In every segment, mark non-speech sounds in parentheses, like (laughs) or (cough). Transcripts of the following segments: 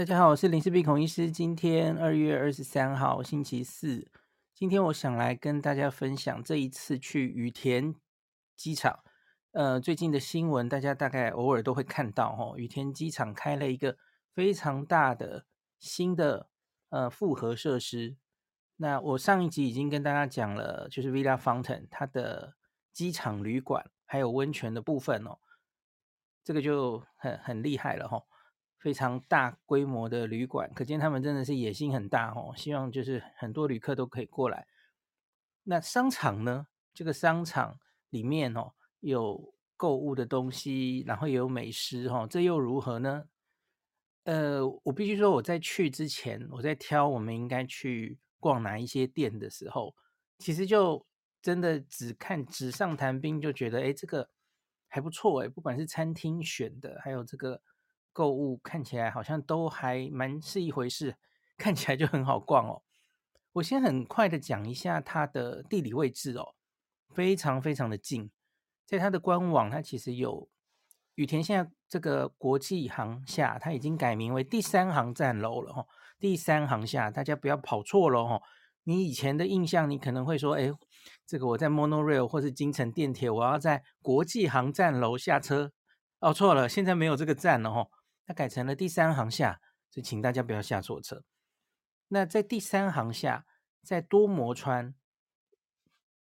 大家好，我是林氏璧孔医师。今天二月二十三号，星期四。今天我想来跟大家分享这一次去羽田机场。呃，最近的新闻大家大概偶尔都会看到，哦，羽田机场开了一个非常大的新的呃复合设施。那我上一集已经跟大家讲了，就是 Villa Fountain 它的机场旅馆还有温泉的部分哦，这个就很很厉害了，哦，非常大规模的旅馆，可见他们真的是野心很大哦。希望就是很多旅客都可以过来。那商场呢？这个商场里面哦，有购物的东西，然后也有美食哦，这又如何呢？呃，我必须说，我在去之前，我在挑我们应该去逛哪一些店的时候，其实就真的只看纸上谈兵，就觉得哎，这个还不错哎，不管是餐厅选的，还有这个。购物看起来好像都还蛮是一回事，看起来就很好逛哦。我先很快的讲一下它的地理位置哦，非常非常的近，在它的官网，它其实有羽田现在这个国际航厦，它已经改名为第三航站楼了哈。第三航厦，大家不要跑错了哈。你以前的印象，你可能会说，哎，这个我在 Monorail 或是京成电铁，我要在国际航站楼下车。哦，错了，现在没有这个站了哈。它改成了第三行下，所以请大家不要下错车。那在第三行下，在多摩川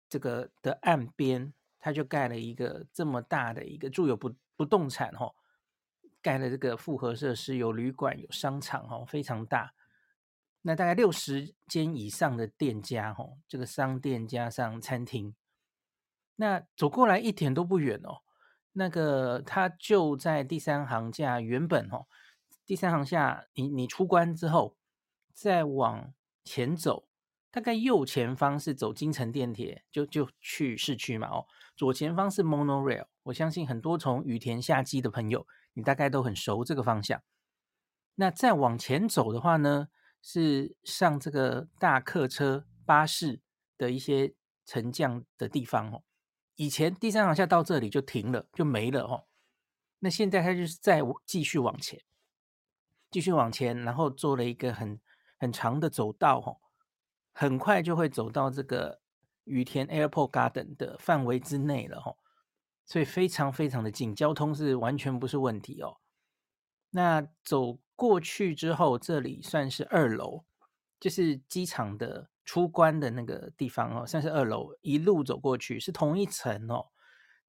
这个的岸边，它就盖了一个这么大的一个住友不不动产哈，盖了这个复合设施，有旅馆，有商场哈，非常大。那大概六十间以上的店家哈，这个商店加上餐厅，那走过来一点都不远哦。那个，它就在第三航架原本哦，第三航架，你你出关之后，再往前走，大概右前方是走京成电铁，就就去市区嘛哦，左前方是 Monorail，我相信很多从羽田下机的朋友，你大概都很熟这个方向。那再往前走的话呢，是上这个大客车巴士的一些沉降的地方哦。以前第三航厦到这里就停了，就没了哦。那现在它就是再继续往前，继续往前，然后做了一个很很长的走道哦，很快就会走到这个羽田 Airport Garden 的范围之内了哦。所以非常非常的近，交通是完全不是问题哦。那走过去之后，这里算是二楼，就是机场的。出关的那个地方哦，算是二楼，一路走过去是同一层哦，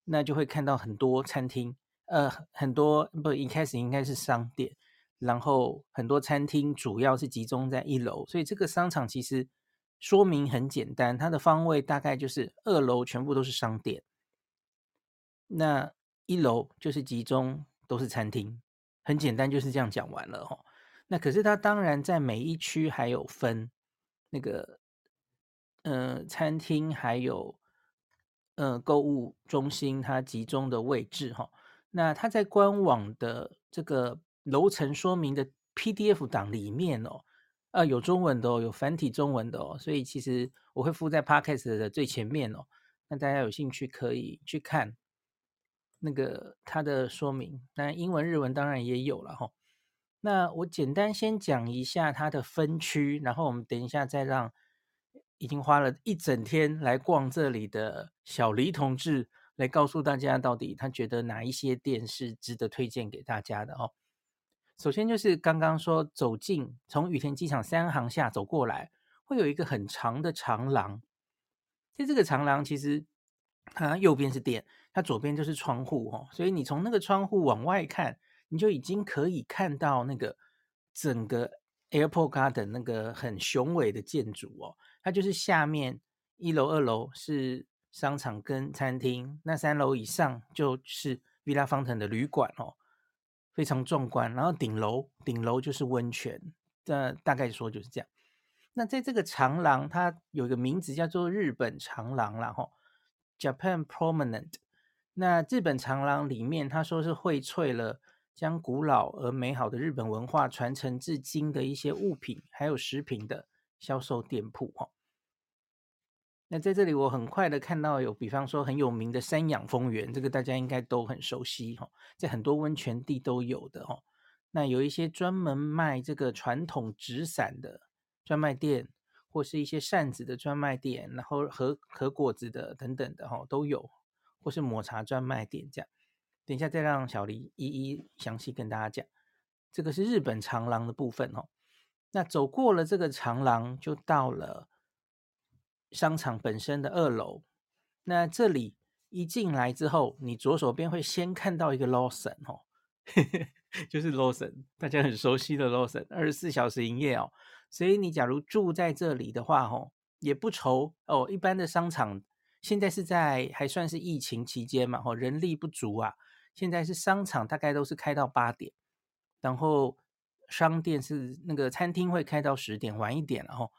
那就会看到很多餐厅，呃，很多不，一开始应该是商店，然后很多餐厅主要是集中在一楼，所以这个商场其实说明很简单，它的方位大概就是二楼全部都是商店，那一楼就是集中都是餐厅，很简单就是这样讲完了哦。那可是它当然在每一区还有分那个。呃，餐厅还有呃购物中心，它集中的位置哈。那它在官网的这个楼层说明的 PDF 档里面哦，呃，有中文的哦，有繁体中文的哦。所以其实我会附在 Podcast 的最前面哦。那大家有兴趣可以去看那个它的说明。那英文、日文当然也有了哈。那我简单先讲一下它的分区，然后我们等一下再让。已经花了一整天来逛这里的小黎同志，来告诉大家到底他觉得哪一些店是值得推荐给大家的哦。首先就是刚刚说走进从羽田机场三航厦走过来，会有一个很长的长廊。在这个长廊其实它右边是店，它左边就是窗户哦，所以你从那个窗户往外看，你就已经可以看到那个整个。Airport Garden 那个很雄伟的建筑哦，它就是下面一楼、二楼是商场跟餐厅，那三楼以上就是 Villa 方藤的旅馆哦，非常壮观。然后顶楼顶楼就是温泉，这大概说就是这样。那在这个长廊，它有一个名字叫做日本长廊啦吼，Japan Promenade。那日本长廊里面，他说是荟萃了。将古老而美好的日本文化传承至今的一些物品，还有食品的销售店铺哈。那在这里，我很快的看到有，比方说很有名的山养蜂园，这个大家应该都很熟悉哈，在很多温泉地都有的哈。那有一些专门卖这个传统纸伞的专卖店，或是一些扇子的专卖店，然后和和果子的等等的哈都有，或是抹茶专卖店这样。等一下再让小黎一一详细跟大家讲。这个是日本长廊的部分哦。那走过了这个长廊，就到了商场本身的二楼。那这里一进来之后，你左手边会先看到一个 Lawson 哦。(laughs) 就是 Lawson，大家很熟悉的 Lawson，二十四小时营业哦。所以你假如住在这里的话，哦，也不愁哦。一般的商场现在是在还算是疫情期间嘛，哦，人力不足啊。现在是商场大概都是开到八点，然后商店是那个餐厅会开到十点，晚一点，然后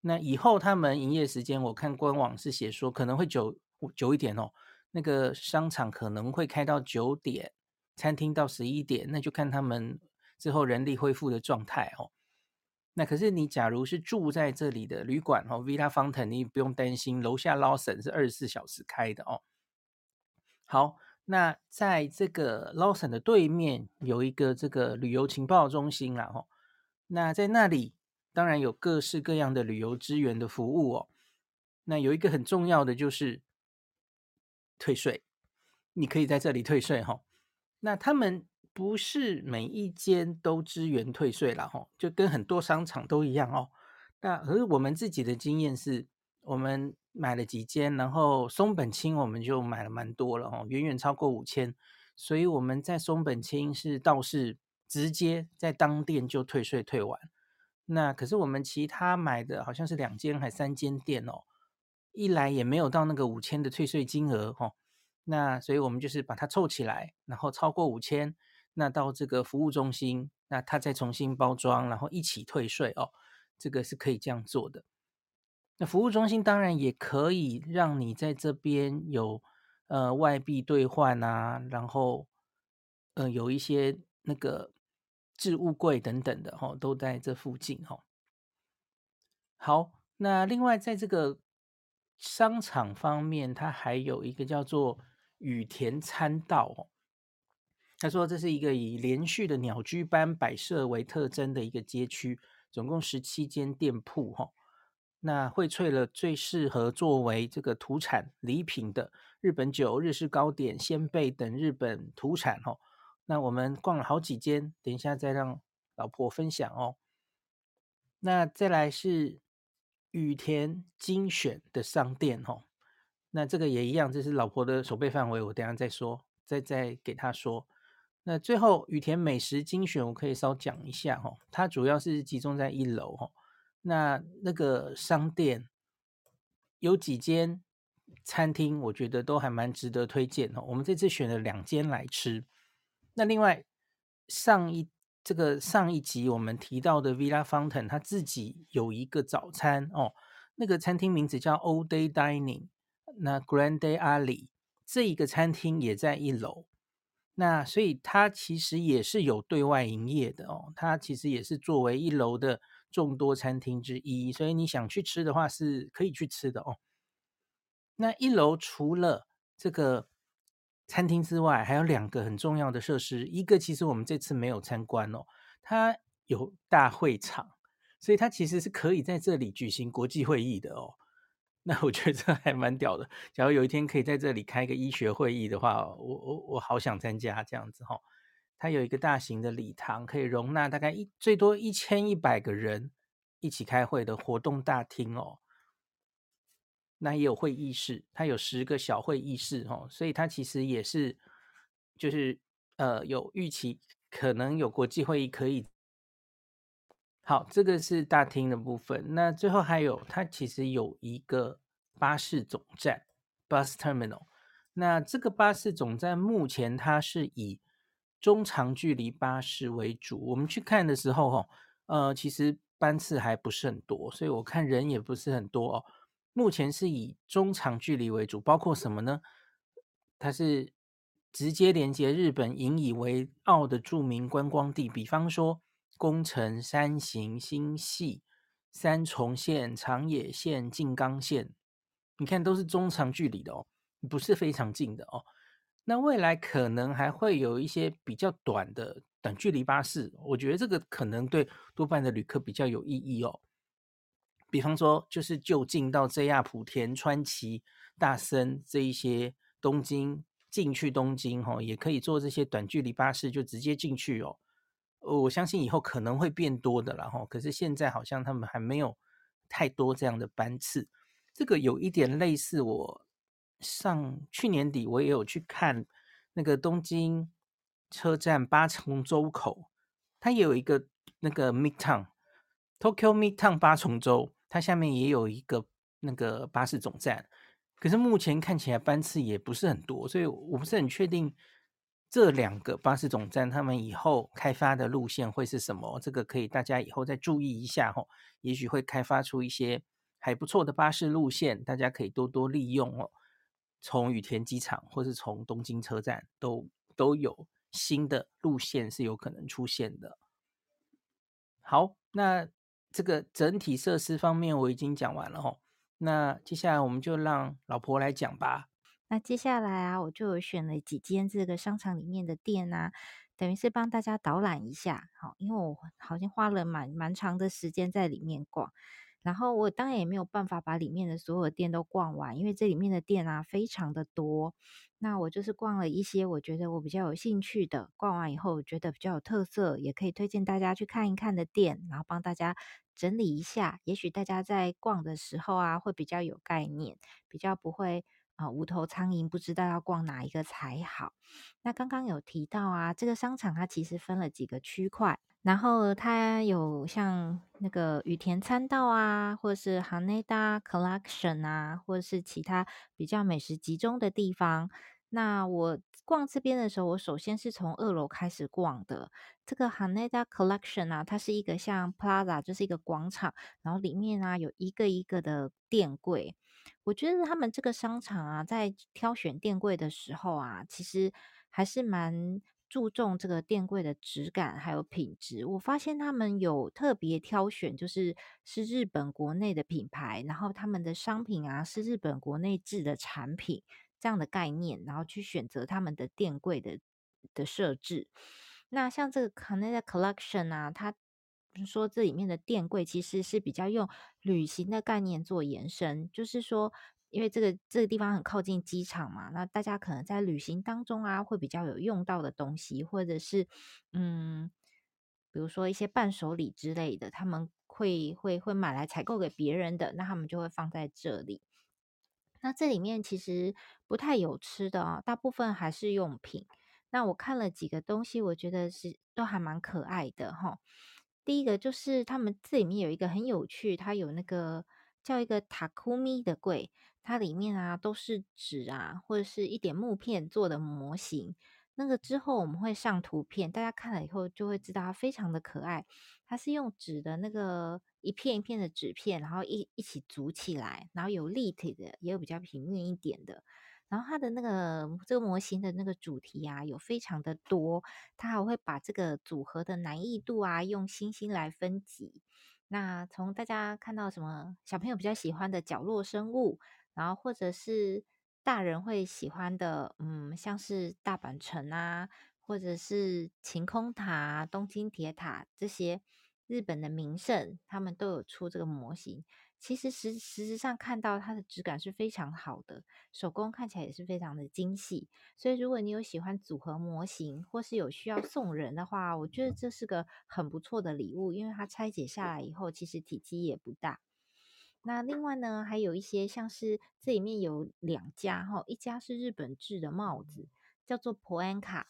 那以后他们营业时间，我看官网是写说可能会久久一点哦。那个商场可能会开到九点。餐厅到十一点，那就看他们之后人力恢复的状态哦。那可是你假如是住在这里的旅馆哦，Villa Fountain，你不用担心，楼下 Lawson 是二十四小时开的哦。好，那在这个捞伞的对面有一个这个旅游情报中心啦哦。那在那里当然有各式各样的旅游资源的服务哦。那有一个很重要的就是退税，你可以在这里退税哈。那他们不是每一间都支援退税了哈，就跟很多商场都一样哦。那而我们自己的经验是，我们买了几间，然后松本清我们就买了蛮多了哦，远远超过五千，所以我们在松本清是倒是直接在当店就退税退完。那可是我们其他买的好像是两间还三间店哦，一来也没有到那个五千的退税金额哈。那所以我们就是把它凑起来，然后超过五千，那到这个服务中心，那他再重新包装，然后一起退税哦，这个是可以这样做的。那服务中心当然也可以让你在这边有呃外币兑换啊，然后呃有一些那个置物柜等等的哈、都在这附近哈、好，那另外在这个商场方面，它还有一个叫做。羽田参道哦，他说这是一个以连续的鸟居般摆设为特征的一个街区，总共十七间店铺哈。那荟萃了最适合作为这个土产礼品的日本酒、日式糕点、仙贝等日本土产哦。那我们逛了好几间，等一下再让老婆分享哦。那再来是羽田精选的商店哦。那这个也一样，这是老婆的守备范围，我等下再说，再再给她说。那最后羽田美食精选，我可以稍讲一下哦，它主要是集中在一楼哦。那那个商店有几间餐厅，我觉得都还蛮值得推荐哈。我们这次选了两间来吃。那另外上一这个上一集我们提到的 Villa Fountain，它自己有一个早餐哦，那个餐厅名字叫 All Day Dining。那 Grande Ali 这一个餐厅也在一楼，那所以它其实也是有对外营业的哦。它其实也是作为一楼的众多餐厅之一，所以你想去吃的话是可以去吃的哦。那一楼除了这个餐厅之外，还有两个很重要的设施，一个其实我们这次没有参观哦，它有大会场，所以它其实是可以在这里举行国际会议的哦。那我觉得这还蛮屌的。假如有一天可以在这里开个医学会议的话，我我我好想参加这样子哈。它有一个大型的礼堂，可以容纳大概一最多一千一百个人一起开会的活动大厅哦。那也有会议室，它有十个小会议室哦，所以它其实也是就是呃有预期可能有国际会议可以。好，这个是大厅的部分。那最后还有，它其实有一个巴士总站 （bus terminal）。那这个巴士总站目前它是以中长距离巴士为主。我们去看的时候，哈，呃，其实班次还不是很多，所以我看人也不是很多哦。目前是以中长距离为主，包括什么呢？它是直接连接日本引以为傲的著名观光地，比方说。宫城、山形、新系、三重县、长野县、静冈县，你看都是中长距离的哦，不是非常近的哦。那未来可能还会有一些比较短的短距离巴士，我觉得这个可能对多半的旅客比较有意义哦。比方说，就是就近到 JR 莆田、川崎、大森这一些东京进去东京哈，也可以坐这些短距离巴士就直接进去哦。我相信以后可能会变多的了哈，可是现在好像他们还没有太多这样的班次。这个有一点类似，我上去年底我也有去看那个东京车站八重洲口，它也有一个那个 Midtown Tokyo Midtown 八重洲，它下面也有一个那个巴士总站，可是目前看起来班次也不是很多，所以我不是很确定这两个巴士总站他们以后开发的路线会是什么，这个可以大家以后再注意一下吼，也许会开发出一些。还不错的巴士路线，大家可以多多利用哦。从羽田机场或是从东京车站都都有新的路线是有可能出现的。好，那这个整体设施方面我已经讲完了哦。那接下来我们就让老婆来讲吧。那接下来啊，我就选了几间这个商场里面的店啊，等于是帮大家导览一下。好，因为我好像花了蛮蛮长的时间在里面逛。然后我当然也没有办法把里面的所有的店都逛完，因为这里面的店啊非常的多。那我就是逛了一些我觉得我比较有兴趣的，逛完以后我觉得比较有特色，也可以推荐大家去看一看的店，然后帮大家整理一下。也许大家在逛的时候啊会比较有概念，比较不会啊无头苍蝇，不知道要逛哪一个才好。那刚刚有提到啊，这个商场它其实分了几个区块。然后它有像那个羽田参道啊，或是 Haneda Collection 啊，或是其他比较美食集中的地方。那我逛这边的时候，我首先是从二楼开始逛的。这个 Haneda Collection 啊，它是一个像 Plaza，就是一个广场，然后里面啊有一个一个的店柜。我觉得他们这个商场啊，在挑选店柜的时候啊，其实还是蛮。注重这个店柜的质感还有品质，我发现他们有特别挑选，就是是日本国内的品牌，然后他们的商品啊是日本国内制的产品这样的概念，然后去选择他们的店柜的的设置。那像这个 Haneda Collection 啊，它说这里面的电柜其实是比较用旅行的概念做延伸，就是说。因为这个这个地方很靠近机场嘛，那大家可能在旅行当中啊，会比较有用到的东西，或者是嗯，比如说一些伴手礼之类的，他们会会会买来采购给别人的，那他们就会放在这里。那这里面其实不太有吃的啊，大部分还是用品。那我看了几个东西，我觉得是都还蛮可爱的哈。第一个就是他们这里面有一个很有趣，它有那个。叫一个塔库米的柜，它里面啊都是纸啊，或者是一点木片做的模型。那个之后我们会上图片，大家看了以后就会知道它非常的可爱。它是用纸的那个一片一片的纸片，然后一一起组起来，然后有立体的，也有比较平面一点的。然后它的那个这个模型的那个主题啊，有非常的多，它还会把这个组合的难易度啊，用星星来分级。那从大家看到什么小朋友比较喜欢的角落生物，然后或者是大人会喜欢的，嗯，像是大阪城啊，或者是晴空塔、东京铁塔这些日本的名胜，他们都有出这个模型。其实实实质上看到它的质感是非常好的，手工看起来也是非常的精细。所以如果你有喜欢组合模型，或是有需要送人的话，我觉得这是个很不错的礼物，因为它拆解下来以后，其实体积也不大。那另外呢，还有一些像是这里面有两家哈，一家是日本制的帽子，叫做普安卡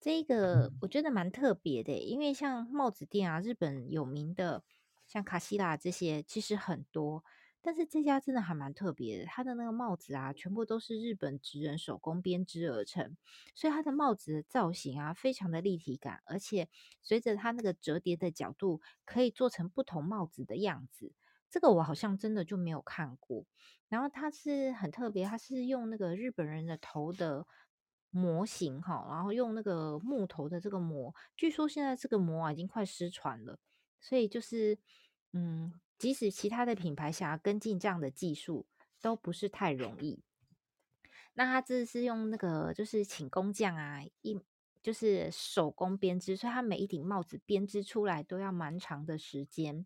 这个我觉得蛮特别的，因为像帽子店啊，日本有名的。像卡西拉这些其实很多，但是这家真的还蛮特别的。它的那个帽子啊，全部都是日本职人手工编织而成，所以它的帽子的造型啊，非常的立体感，而且随着它那个折叠的角度，可以做成不同帽子的样子。这个我好像真的就没有看过。然后它是很特别，它是用那个日本人的头的模型哈，然后用那个木头的这个模，据说现在这个模啊已经快失传了。所以就是，嗯，即使其他的品牌想要跟进这样的技术，都不是太容易。那他这是用那个，就是请工匠啊，一就是手工编织，所以它每一顶帽子编织出来都要蛮长的时间。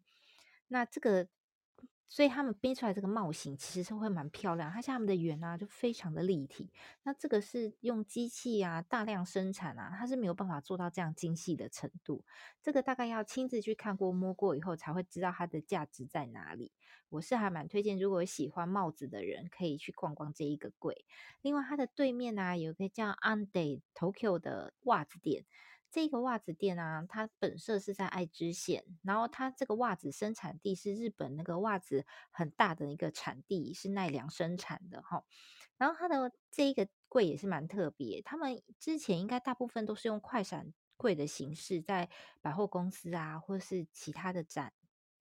那这个。所以他们编出来这个帽型其实是会蛮漂亮，它像他们的圆啊，就非常的立体。那这个是用机器啊大量生产啊，它是没有办法做到这样精细的程度。这个大概要亲自去看过摸过以后才会知道它的价值在哪里。我是还蛮推荐，如果喜欢帽子的人可以去逛逛这一个柜。另外，它的对面啊有一个叫 Ande Tokyo 的袜子店。这个袜子店啊，它本色是在爱知县，然后它这个袜子生产地是日本那个袜子很大的一个产地，是奈良生产的哈。然后它的这一个柜也是蛮特别，他们之前应该大部分都是用快闪柜的形式在百货公司啊，或是其他的展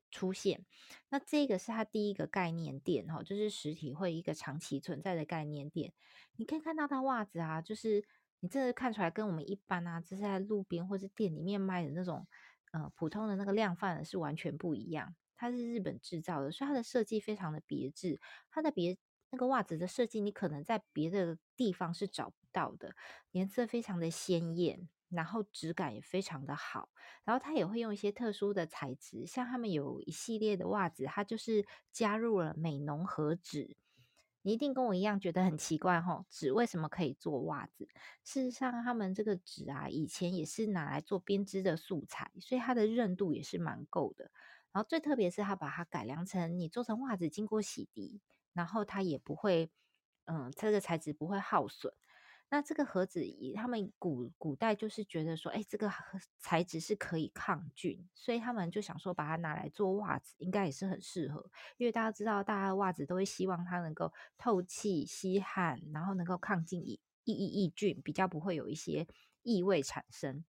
出现。那这个是它第一个概念店哈，就是实体会一个长期存在的概念店。你可以看到它袜子啊，就是。你这个看出来跟我们一般啊，就是在路边或是店里面卖的那种，呃，普通的那个量贩的是完全不一样。它是日本制造的，所以它的设计非常的别致。它的别那个袜子的设计，你可能在别的地方是找不到的，颜色非常的鲜艳，然后质感也非常的好。然后它也会用一些特殊的材质，像他们有一系列的袜子，它就是加入了美浓和纸。你一定跟我一样觉得很奇怪吼，纸为什么可以做袜子？事实上，他们这个纸啊，以前也是拿来做编织的素材，所以它的韧度也是蛮够的。然后最特别是，它把它改良成你做成袜子，经过洗涤，然后它也不会，嗯，这个材质不会耗损。那这个盒子，以他们古古代就是觉得说，哎，这个材质是可以抗菌，所以他们就想说把它拿来做袜子，应该也是很适合。因为大家知道，大家的袜子都会希望它能够透气、吸汗，然后能够抗菌、抑抑抑菌，比较不会有一些异味产生。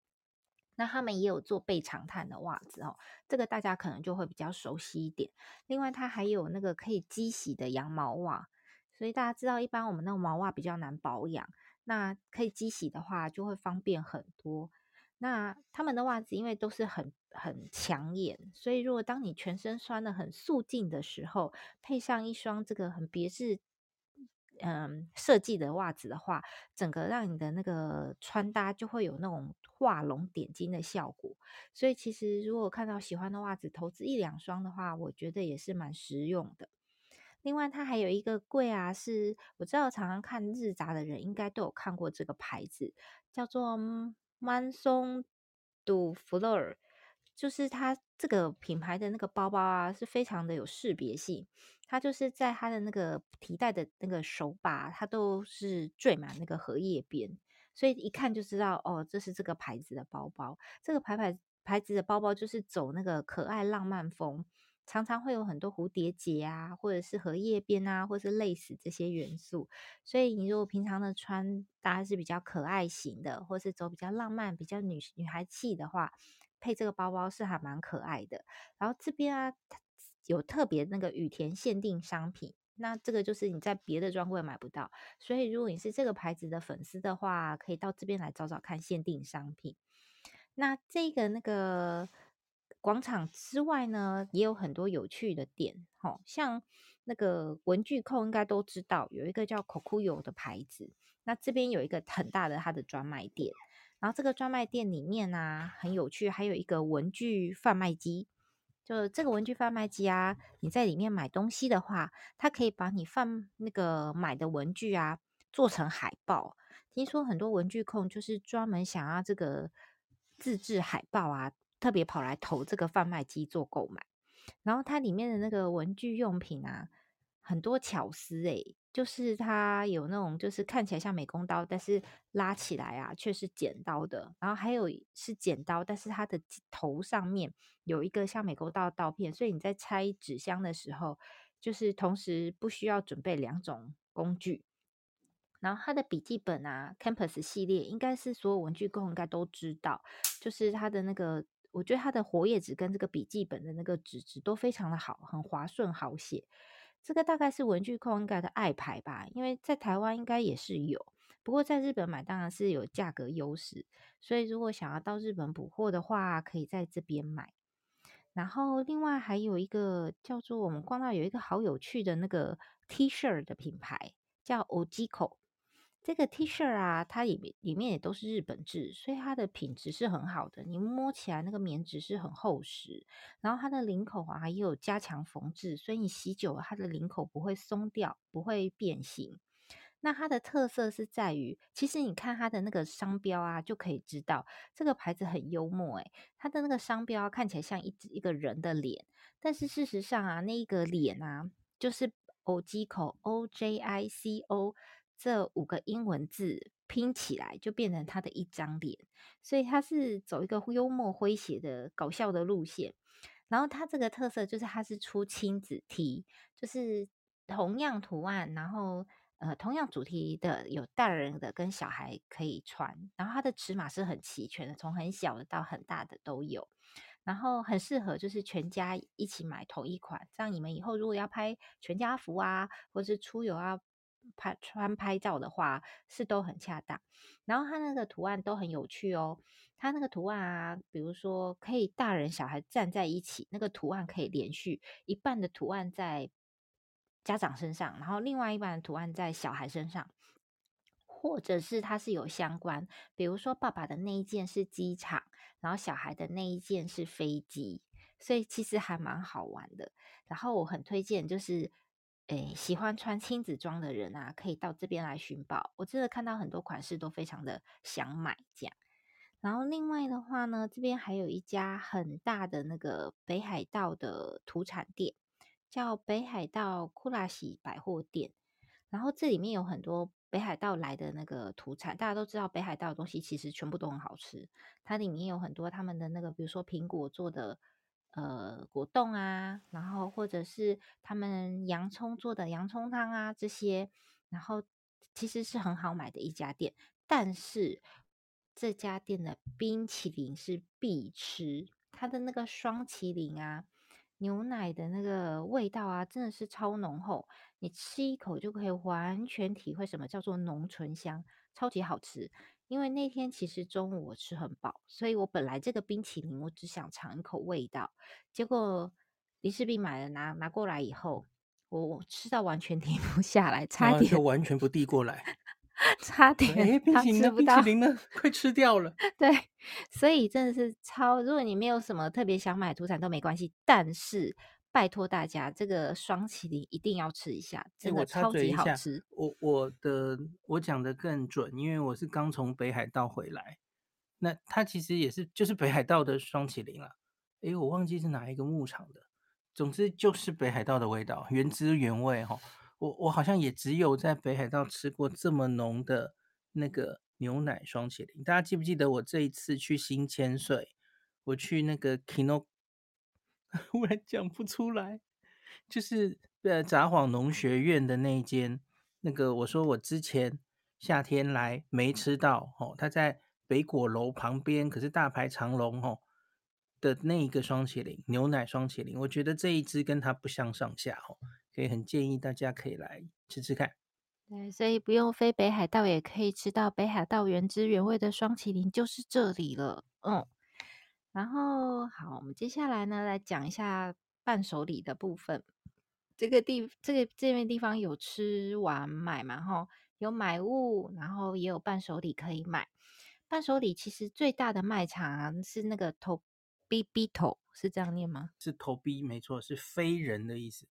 那他们也有做备长炭的袜子哦，这个大家可能就会比较熟悉一点。另外，它还有那个可以机洗的羊毛袜，所以大家知道，一般我们那个毛袜比较难保养。那可以机洗的话，就会方便很多。那他们的袜子因为都是很很抢眼，所以如果当你全身穿的很素净的时候，配上一双这个很别致嗯设计的袜子的话，整个让你的那个穿搭就会有那种画龙点睛的效果。所以其实如果看到喜欢的袜子，投资一两双的话，我觉得也是蛮实用的。另外，它还有一个柜啊，是我知道常常看日杂的人应该都有看过这个牌子，叫做 Manson du Fleur，就是它这个品牌的那个包包啊，是非常的有识别性。它就是在它的那个提袋的那个手把，它都是缀满那个荷叶边，所以一看就知道哦，这是这个牌子的包包。这个牌牌牌子的包包就是走那个可爱浪漫风。常常会有很多蝴蝶结啊，或者是荷叶边啊，或是类似这些元素。所以你如果平常的穿搭是比较可爱型的，或是走比较浪漫、比较女女孩气的话，配这个包包是还蛮可爱的。然后这边啊，有特别那个羽田限定商品，那这个就是你在别的专柜买不到。所以如果你是这个牌子的粉丝的话，可以到这边来找找看限定商品。那这个那个。广场之外呢，也有很多有趣的店，齁，像那个文具控应该都知道，有一个叫 Kokuyo 的牌子。那这边有一个很大的它的专卖店，然后这个专卖店里面呢、很有趣，还有一个文具贩卖机。就这个文具贩卖机啊，你在里面买东西的话，它可以把你贩那个买的文具啊做成海报。听说很多文具控就是专门想要这个自制海报啊。特别跑来投这个贩卖机做购买，然后它里面的那个文具用品啊，很多巧思诶，就是它有那种就是看起来像美工刀，但是拉起来啊却是剪刀的，然后还有是剪刀，但是它的头上面有一个像美工刀的刀片，所以你在拆纸箱的时候，就是同时不需要准备两种工具。然后它的笔记本啊，Campus 系列应该是所有文具控应该都知道，就是它的那个。我觉得它的活页纸跟这个笔记本的那个纸质都非常的好，很滑顺好写。这个大概是文具控应该的爱牌吧，因为在台湾应该也是有，不过在日本买当然是有价格优势。所以如果想要到日本补货的话，可以在这边买。然后另外还有一个叫做我们逛到有一个好有趣的那个 T 恤的品牌，叫 OJIKO。这个 T 恤啊，它里面里面也都是日本制，所以它的品质是很好的。你摸起来那个棉质是很厚实，然后它的领口啊也有加强缝制，所以你洗久了，它的领口不会松掉，不会变形。那它的特色是在于，其实你看它的那个商标啊，就可以知道这个牌子很幽默。诶，它的那个商标看起来像一一个人的脸，但是事实上啊，那一个脸啊，就是 OJ 口 O J I C O 这五个英文字拼起来就变成它的一张脸，所以它是走一个幽默诙谐的搞笑的路线。然后它这个特色就是它是出亲子 T，就是同样图案，然后。呃，同样主题的有大人的跟小孩可以穿，然后它的尺码是很齐全的，从很小的到很大的都有，然后很适合就是全家一起买同一款，这样你们以后如果要拍全家福啊，或是出游啊拍穿拍照的话，是都很恰当。然后它那个图案都很有趣哦，它那个图案啊，比如说可以大人小孩站在一起，那个图案可以连续一半的图案在。家长身上，然后另外一半的图案在小孩身上，或者是它是有相关，比如说爸爸的那一件是机场，然后小孩的那一件是飞机，所以其实还蛮好玩的。然后我很推荐，就是诶喜欢穿亲子装的人啊，可以到这边来寻宝。我真的看到很多款式都非常的想买这样。然后另外的话呢，这边还有一家很大的那个北海道的土产店。叫北海道库拉喜百货店，然后这里面有很多北海道来的那个土产，大家都知道北海道的东西其实全部都很好吃。它里面有很多他们的那个，比如说苹果做的呃果冻啊，然后或者是他们洋葱做的洋葱汤啊这些，然后其实是很好买的一家店。但是这家店的冰淇淋是必吃，它的那个双淇淋啊。牛奶的那个味道啊，真的是超浓厚，你吃一口就可以完全体会什么叫做浓醇香，超级好吃。因为那天其实中午我吃很饱，所以我本来这个冰淇淋我只想尝一口味道，结果林世斌买了拿拿过来以后，我我吃到完全 (laughs) 停不下来，差点就完全不递过来。(laughs) 差点，哎，冰淇淋呢？冰淇淋呢？快吃掉了。对，所以真的是超。如果你没有什么特别想买土产都没关系，但是拜托大家，这个双淇淋一定要吃一下，真的超级好吃。我我的我讲的更准，因为我是刚从北海道回来。那它其实也是就是北海道的双淇淋了。哎，我忘记是哪一个牧场的，总之就是北海道的味道，原汁原味哈。我我好像也只有在北海道吃过这么浓的那个牛奶双淇淋。大家记不记得我这一次去新千岁，我去那个 Kino，(laughs) 忽然讲不出来，就是呃札幌农学院的那一间，那个我说我之前夏天来没吃到哦，它在北果楼旁边，可是大排长龙哦的那一个双麒麟，牛奶双麒麟，我觉得这一支跟它不相上下哦。可以很建议大家可以来吃吃看，对，所以不用飞北海道也可以吃到北海道原汁原味的双麒麟，就是这里了。嗯，然后好，我们接下来呢来讲一下伴手礼的部分。这个地这个这边地方有吃完买嘛？哈，有买物，然后也有伴手礼可以买。伴手礼其实最大的卖场啊是那个头 B B 头，是这样念吗？是头 B，没错，是非人的意思。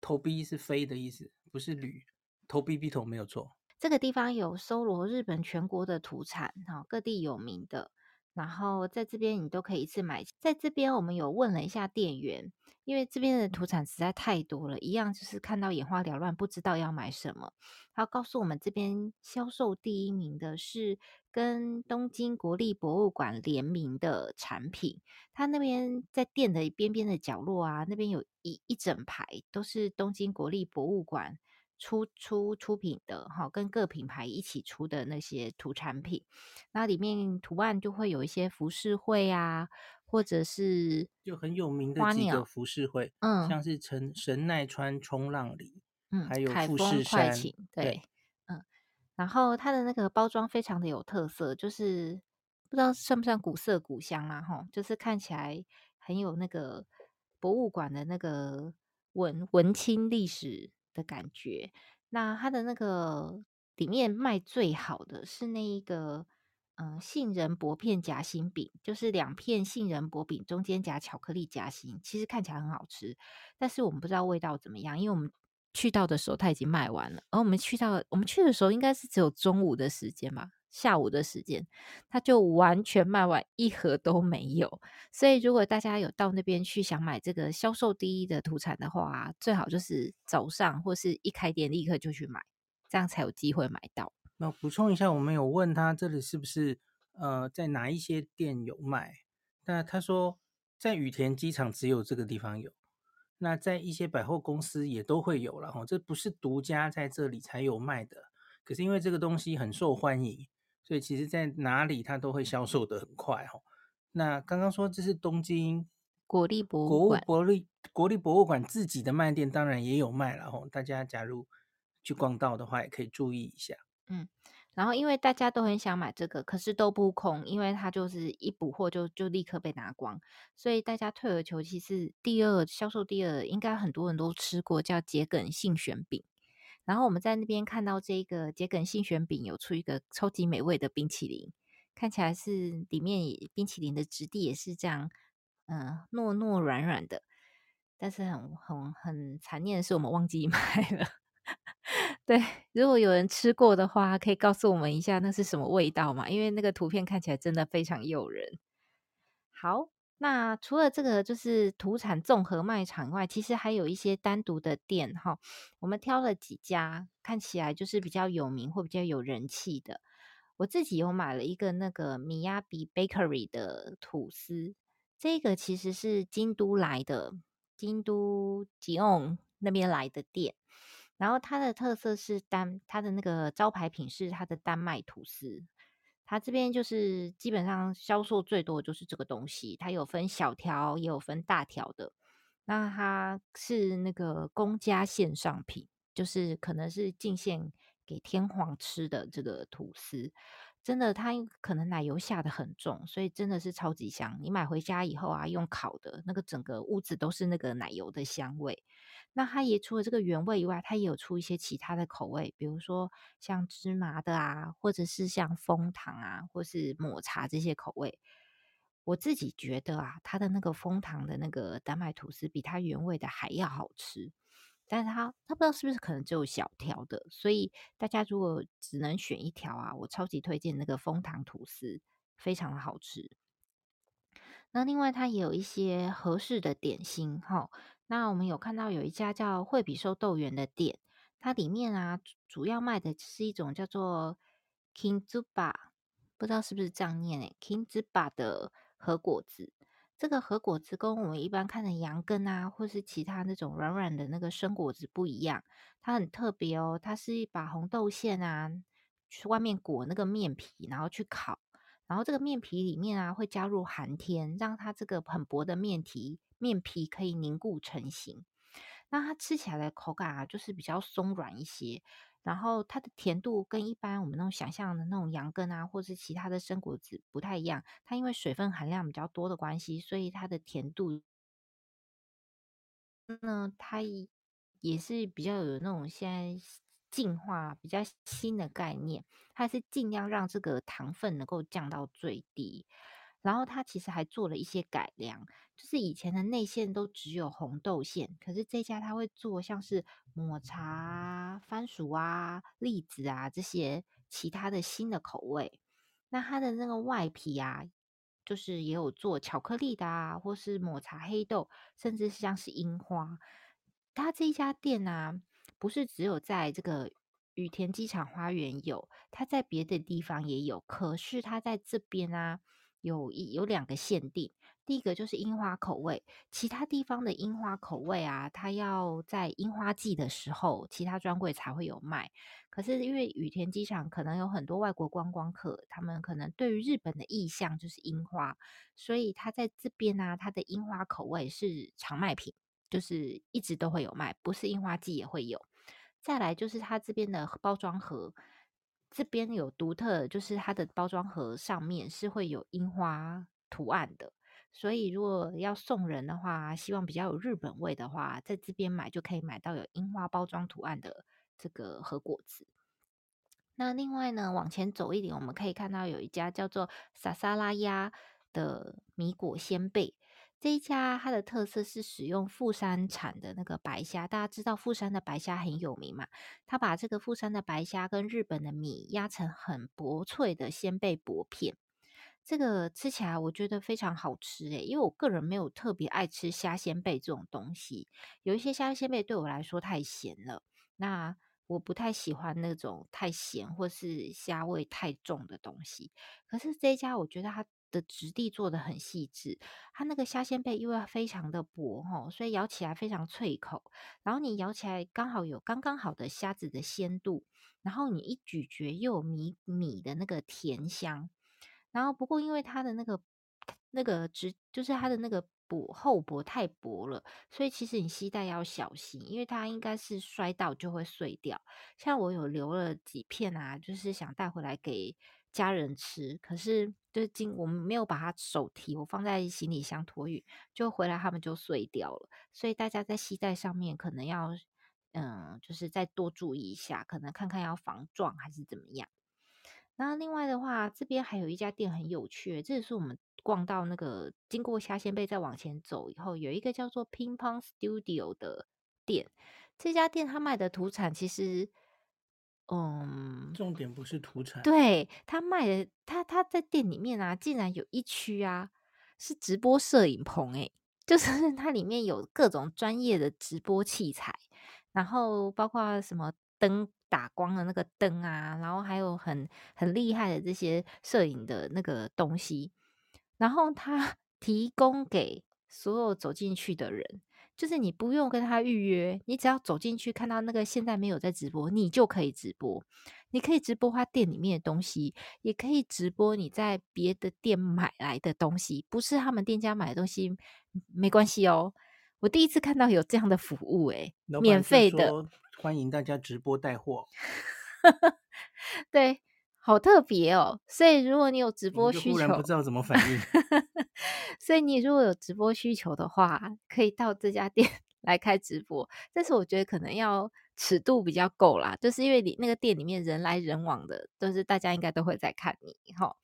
头 B 是飞的意思，不是驴。头逼逼头没有错。这个地方有搜罗日本全国的土产，哈，各地有名的。然后在这边你都可以一次买。在这边我们有问了一下店员，因为这边的土产实在太多了，一样就是看到眼花缭乱，不知道要买什么。他告诉我们，这边销售第一名的是跟东京国立博物馆联名的产品。他那边在店的边边的角落啊，那边有一一整排都是东京国立博物馆。出出出品的哈，跟各品牌一起出的那些土产品，那里面图案就会有一些浮世绘啊，或者是就很有名的几个浮世绘，嗯，像。是神神奈川冲浪里，嗯，还有富士山，对，对嗯，然后它的那个包装非常的有特色，就是不知道算不算古色古香啊，哈，就是看起来很有那个博物馆的那个文文青历史的感觉，那它的那个里面卖最好的是那一个，嗯、杏仁薄片夹心饼，就是两片杏仁薄饼中间夹巧克力夹心，其实看起来很好吃，但是我们不知道味道怎么样，因为我们去到的时候它已经卖完了，而我们去到我们去的时候应该是只有中午的时间吧。下午的时间，它就完全卖完，一盒都没有。所以，如果大家有到那边去想买这个销售第一的土产的话，最好就是早上或是一开店立刻就去买，这样才有机会买到。那补充一下，我们有问他这里是不是呃在哪一些店有卖？那他说在羽田机场只有这个地方有，那在一些百货公司也都会有了哈，这不是独家在这里才有卖的。可是因为这个东西很受欢迎。所以其实，在哪里它都会销售的很快哈。那刚刚说这是东京国立博物馆，国立国立博物馆自己的卖店，当然也有卖了哦。大家假如去逛到的话，也可以注意一下。嗯，然后因为大家都很想买这个，可是都不空，因为它就是一补货就就立刻被拿光，所以大家退而求其次，第二销售第二，应该很多人都吃过，叫桔梗信玄饼。然后我们在那边看到这个桔梗信玄饼有出一个超级美味的冰淇淋，看起来是里面冰淇淋的质地也是这样，嗯、糯糯软软的。但是很很很残念的是，我们忘记买了。(laughs) 对，如果有人吃过的话，可以告诉我们一下那是什么味道嘛？因为那个图片看起来真的非常诱人。好。那除了这个就是土产综合卖场外，其实还有一些单独的店哈。我们挑了几家，看起来就是比较有名或比较有人气的。我自己有买了一个那个米亚比 bakery 的吐司，这个其实是京都来的，京都吉翁那边来的店。然后它的特色是丹，它的那个招牌品是它的丹麦吐司。它这边就是基本上销售最多的就是这个东西，它有分小条，也有分大条的。那它是那个公家线上品，就是可能是进献给天皇吃的这个吐司。真的，它可能奶油下得很重，所以真的是超级香。你买回家以后啊，用烤的那个整个屋子都是那个奶油的香味。那它也除了这个原味以外，它也有出一些其他的口味，比如说像芝麻的啊，或者是像枫糖啊，或是抹茶这些口味。我自己觉得啊，它的那个枫糖的那个丹麦吐司比它原味的还要好吃。但是它它不知道是不是可能只有小条的，所以大家如果只能选一条啊，我超级推荐那个枫糖吐司，非常的好吃。那另外它也有一些合适的点心哈。那我们有看到有一家叫惠比寿豆圆的店，它里面啊主要卖的是一种叫做 k i n z u b a 不知道是不是这样念诶，Kintsuba 的和果子。这个和果子跟我们一般看的羊羹啊，或是其他那种软软的那个生果子不一样，它很特别哦。它是一把红豆馅啊，去外面裹那个面皮，然后去烤，然后这个面皮里面啊会加入寒天，让它这个很薄的面皮。面皮可以凝固成型，那它吃起来的口感啊，就是比较松软一些。然后它的甜度跟一般我们那种想象的那种羊羹啊，或是其他的生果子不太一样。它因为水分含量比较多的关系，所以它的甜度，那它也是比较有那种现在进化比较新的概念，它是尽量让这个糖分能够降到最低。然后它其实还做了一些改良，就是以前的内馅都只有红豆馅，可是这家它会做像是抹茶、番薯啊、栗子啊这些其他的新的口味。那它的那个外皮啊，就是也有做巧克力的啊，或是抹茶黑豆，甚至像是樱花。它这一家店啊，不是只有在这个羽田机场花园有，它在别的地方也有，可是它在这边啊。有一有两个限定，第一个就是樱花口味，其他地方的樱花口味啊，它要在樱花季的时候，其他专柜才会有卖。可是因为羽田机场可能有很多外国观光客，他们可能对于日本的意象就是樱花，所以它在这边呢、啊，它的樱花口味是常卖品，就是一直都会有卖，不是樱花季也会有。再来就是它这边的包装盒。这边有独特，就是它的包装盒上面是会有樱花图案的，所以如果要送人的话，希望比较有日本味的话，在这边买就可以买到有樱花包装图案的这个和果子。那另外呢，往前走一点，我们可以看到有一家叫做萨萨拉鸭的米果鲜贝。这一家它的特色是使用富山产的那个白虾，大家知道富山的白虾很有名嘛？他把这个富山的白虾跟日本的米压成很薄脆的鲜贝薄片，这个吃起来我觉得非常好吃诶，因为我个人没有特别爱吃虾鲜贝这种东西，有一些虾鲜贝对我来说太咸了，那我不太喜欢那种太咸或是虾味太重的东西。可是这一家我觉得它。的质地做得很细致，它那个虾鲜贝因为非常的薄吼，所以咬起来非常脆口。然后你咬起来刚好有刚刚好的虾子的鲜度，然后你一咀嚼又有米米的那个甜香。然后不过因为它的那个那个质，就是它的那个薄厚薄太薄了，所以其实你携带要小心，因为它应该是摔到就会碎掉。像我有留了几片啊，就是想带回来给。家人吃，可是就是今我们没有把它手提，我放在行李箱托运，就回来他们就碎掉了。所以大家在携带上面可能要，嗯，就是再多注意一下，可能看看要防撞还是怎么样。那另外的话，这边还有一家店很有趣，这也是我们逛到那个经过虾仙贝再往前走以后，有一个叫做 Ping Pong Studio 的店。这家店他卖的土产其实。嗯，重点不是土产。对，他卖的，他他在店里面啊，竟然有一区啊是直播摄影棚，诶，就是 (laughs) 它里面有各种专业的直播器材，然后包括什么灯打光的那个灯啊，然后还有很很厉害的这些摄影的那个东西，然后他 (laughs) 提供给所有走进去的人。就是你不用跟他预约，你只要走进去看到那个现在没有在直播，你就可以直播。你可以直播他店里面的东西，也可以直播你在别的店买来的东西，不是他们店家买的东西没关系哦。我第一次看到有这样的服务，欸，诶，免费的，欢迎大家直播带货。(laughs) 对。好特别哦，所以如果你有直播需求，突然不知道怎么反应。(laughs) 所以你如果有直播需求的话，可以到这家店 (laughs) 来开直播。但是我觉得可能要尺度比较够啦，就是因为你那个店里面人来人往的，都是大家应该都会在看你哈。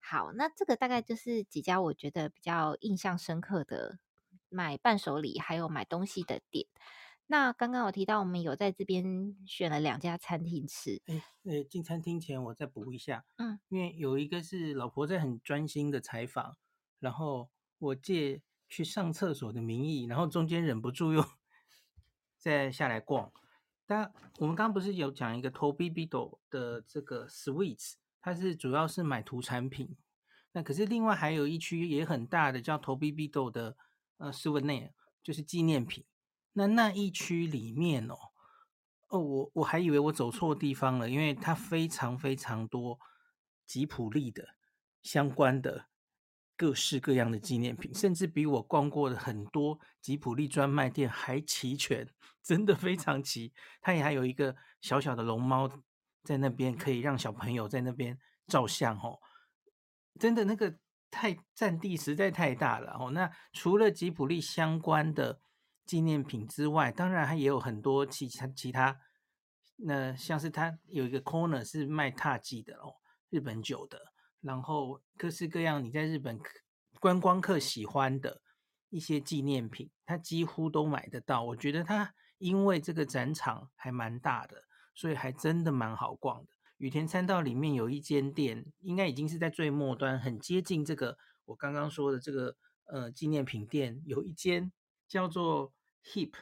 好，那这个大概就是几家我觉得比较印象深刻的买伴手礼还有买东西的店。那刚刚我提到，我们有在这边选了两家餐厅吃。哎，呃，进餐厅前我再补一下，嗯，因为有一个是老婆在很专心的采访，然后我借去上厕所的名义，然后中间忍不住又 (laughs) 再下来逛。但我们刚刚不是有讲一个 Tobibito 的这个 Sweets，它是主要是买土产品。那可是另外还有一区也很大的叫 Tobibito 的呃 Souvenir，就是纪念品。那那一区里面哦，哦，我我还以为我走错地方了，因为它非常非常多吉普力的相关的各式各样的纪念品，甚至比我逛过的很多吉普力专卖店还齐全，真的非常齐。它也还有一个小小的龙猫在那边，可以让小朋友在那边照相哦。真的那个太占地实在太大了哦。那除了吉普力相关的。纪念品之外，当然还也有很多其他其他，那像是它有一个 corner 是卖獭祭的哦，日本酒的，然后各式各样你在日本观光客喜欢的一些纪念品，他几乎都买得到。我觉得它因为这个展场还蛮大的，所以还真的蛮好逛的。羽田参道里面有一间店，应该已经是在最末端，很接近这个我刚刚说的这个呃纪念品店，有一间。叫做 Hip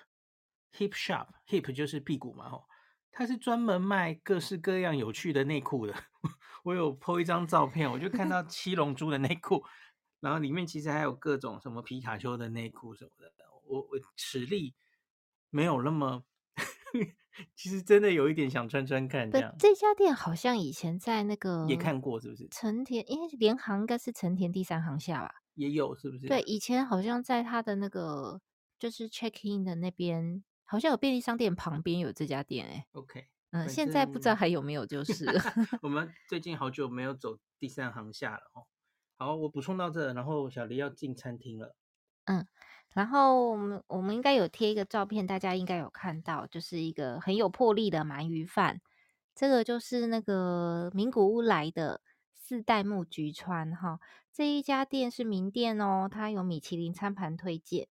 Hip Shop，Hip 就是屁股嘛，吼，它是专门卖各式各样有趣的内裤的。(laughs) 我有 po 一张照片，我就看到七龙珠的内裤，然后里面其实还有各种什么皮卡丘的内裤什么的。我我实力没有那么，(laughs) 其实真的有一点想穿穿看这样。这家店好像以前在那个也看过，是不是？成田，因为联航应该是成田第三航下吧？也有，是不是？对，以前好像在他的那个。就是 check in 的那边，好像有便利商店旁边有这家店哎、欸。OK，嗯，现在不知道还有没有，就是我们最近好久没有走第三行下了哦。好，我补充到这，然后小黎要进餐厅了。嗯，然后我们我们应该有贴一个照片，大家应该有看到，就是一个很有魄力的鳗鱼饭。这个就是那个名古屋来的四代目菊川哈，这一家店是名店哦，它有米其林餐盘推荐。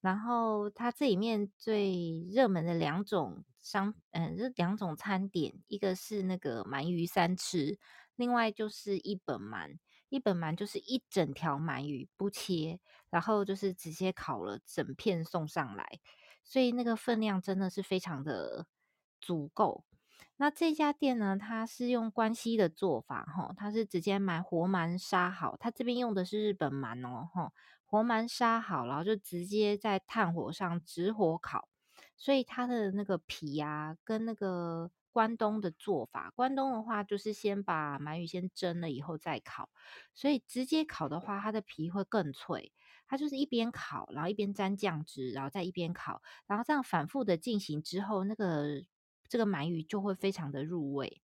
然后它这里面最热门的两种商，嗯，这两种餐点，一个是那个鳗鱼三吃，另外就是一本鳗。一本鳗就是一整条鳗鱼不切，然后就是直接烤了整片送上来，所以那个分量真的是非常的足够。那这家店呢，它是用关西的做法，哈，它是直接买活鳗杀好，它这边用的是日本鳗哦，哈。活鳗杀好，然后就直接在炭火上直火烤，所以它的那个皮啊，跟那个关东的做法，关东的话就是先把鳗鱼先蒸了以后再烤，所以直接烤的话，它的皮会更脆。它就是一边烤，然后一边沾酱汁，然后再一边烤，然后这样反复的进行之后，那个这个鳗鱼就会非常的入味。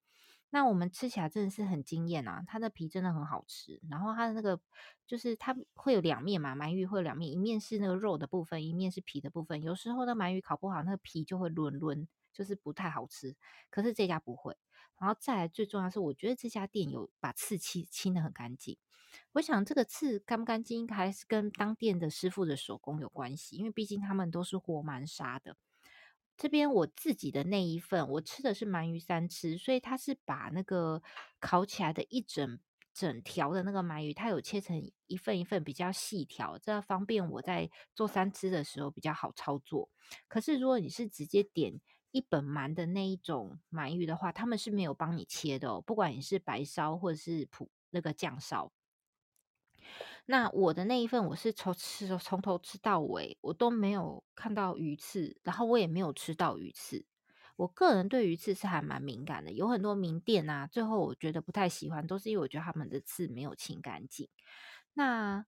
那我们吃起来真的是很惊艳啊！它的皮真的很好吃，然后它的那个就是它会有两面嘛，鳗鱼会有两面，一面是那个肉的部分，一面是皮的部分。有时候那鳗鱼烤不好，那个皮就会轮轮，就是不太好吃。可是这家不会。然后再来最重要是，我觉得这家店有把刺清清的很干净。我想这个刺干不干净，应该还是跟当店的师傅的手工有关系，因为毕竟他们都是活鳗杀的。这边我自己的那一份，我吃的是鳗鱼三吃，所以它是把那个烤起来的一整整条的那个鳗鱼，它有切成一份一份比较细条，这方便我在做三吃的时候比较好操作。可是如果你是直接点一本鳗的那一种鳗鱼的话，他们是没有帮你切的哦，不管你是白烧或者是普那个酱烧。那我的那一份，我是从吃从头吃到尾，我都没有看到鱼刺，然后我也没有吃到鱼刺。我个人对鱼刺是还蛮敏感的，有很多名店啊，最后我觉得不太喜欢，都是因为我觉得他们的刺没有清干净。那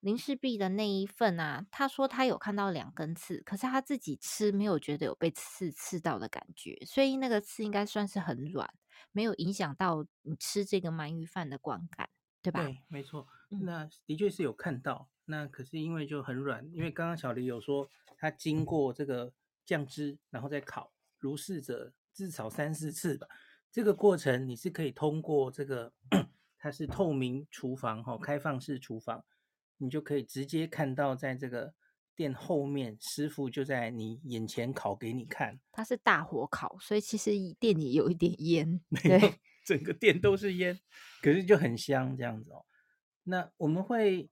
林氏璧的那一份啊，他说他有看到两根刺，可是他自己吃没有觉得有被刺刺到的感觉，所以那个刺应该算是很软，没有影响到你吃这个鳗鱼饭的观感。对吧？对，没错。那的确是有看到，嗯、那可是因为就很软，因为刚刚小黎有说，他经过这个酱汁，然后再烤，如是者至少三四次吧。这个过程你是可以通过这个，它是透明厨房哈，开放式厨房，你就可以直接看到，在这个店后面，师傅就在你眼前烤给你看。它是大火烤，所以其实店里有一点烟。对。整个店都是烟，可是就很香这样子哦。那我们会，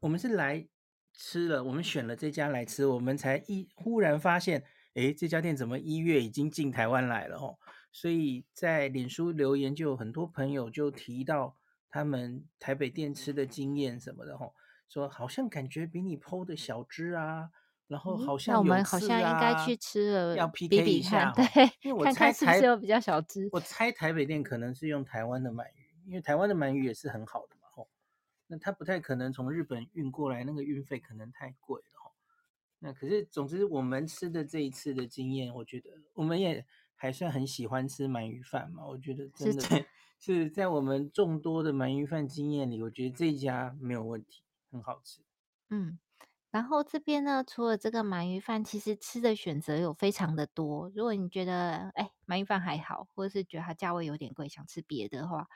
我们是来吃了，我们选了这家来吃，我们才一忽然发现，诶，这家店怎么一月已经进台湾来了哦？所以在脸书留言就有很多朋友就提到他们台北店吃的经验什么的哦，说好像感觉比你 PO 的小只啊。然后好像、啊、那我们好像应该去吃了，要 PK 一下，(laughs) 对，因为我猜台是不是有比较小只。我猜台北店可能是用台湾的鳗鱼，因为台湾的鳗鱼也是很好的。那他不太可能从日本运过来，那个运费可能太贵了，吼。那可是，总之我们吃的这一次的经验，我觉得我们也还算很喜欢吃鳗鱼饭嘛。我觉得真的是，是在我们众多的鳗鱼饭经验里，我觉得这一家没有问题，很好吃。嗯。然后这边呢，除了这个鳗鱼饭，其实吃的选择有非常的多。如果你觉得哎鳗鱼饭还好，或者是觉得它价位有点贵，想吃别的话，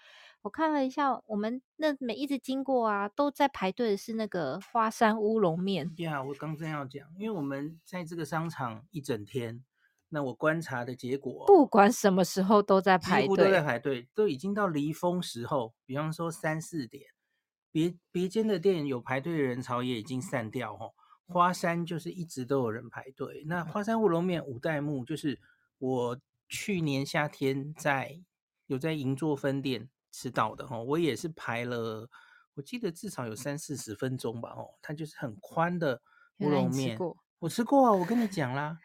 我看了一下，我们那每一直经过啊，都在排队的是那个花山乌龙面。呀，yeah, 我刚正要讲，因为我们在这个商场一整天，那我观察的结果，不管什么时候都在排队，几乎都在排队，都已经到离峰时候，比方说三四点。别别间的店有排队的人潮也已经散掉哦，花山就是一直都有人排队。那花山乌龙面五代目就是我去年夏天在有在银座分店吃到的哈，我也是排了，我记得至少有三四十分钟吧哦，它就是很宽的乌龙面。我吃过啊，我跟你 (laughs) 讲啦，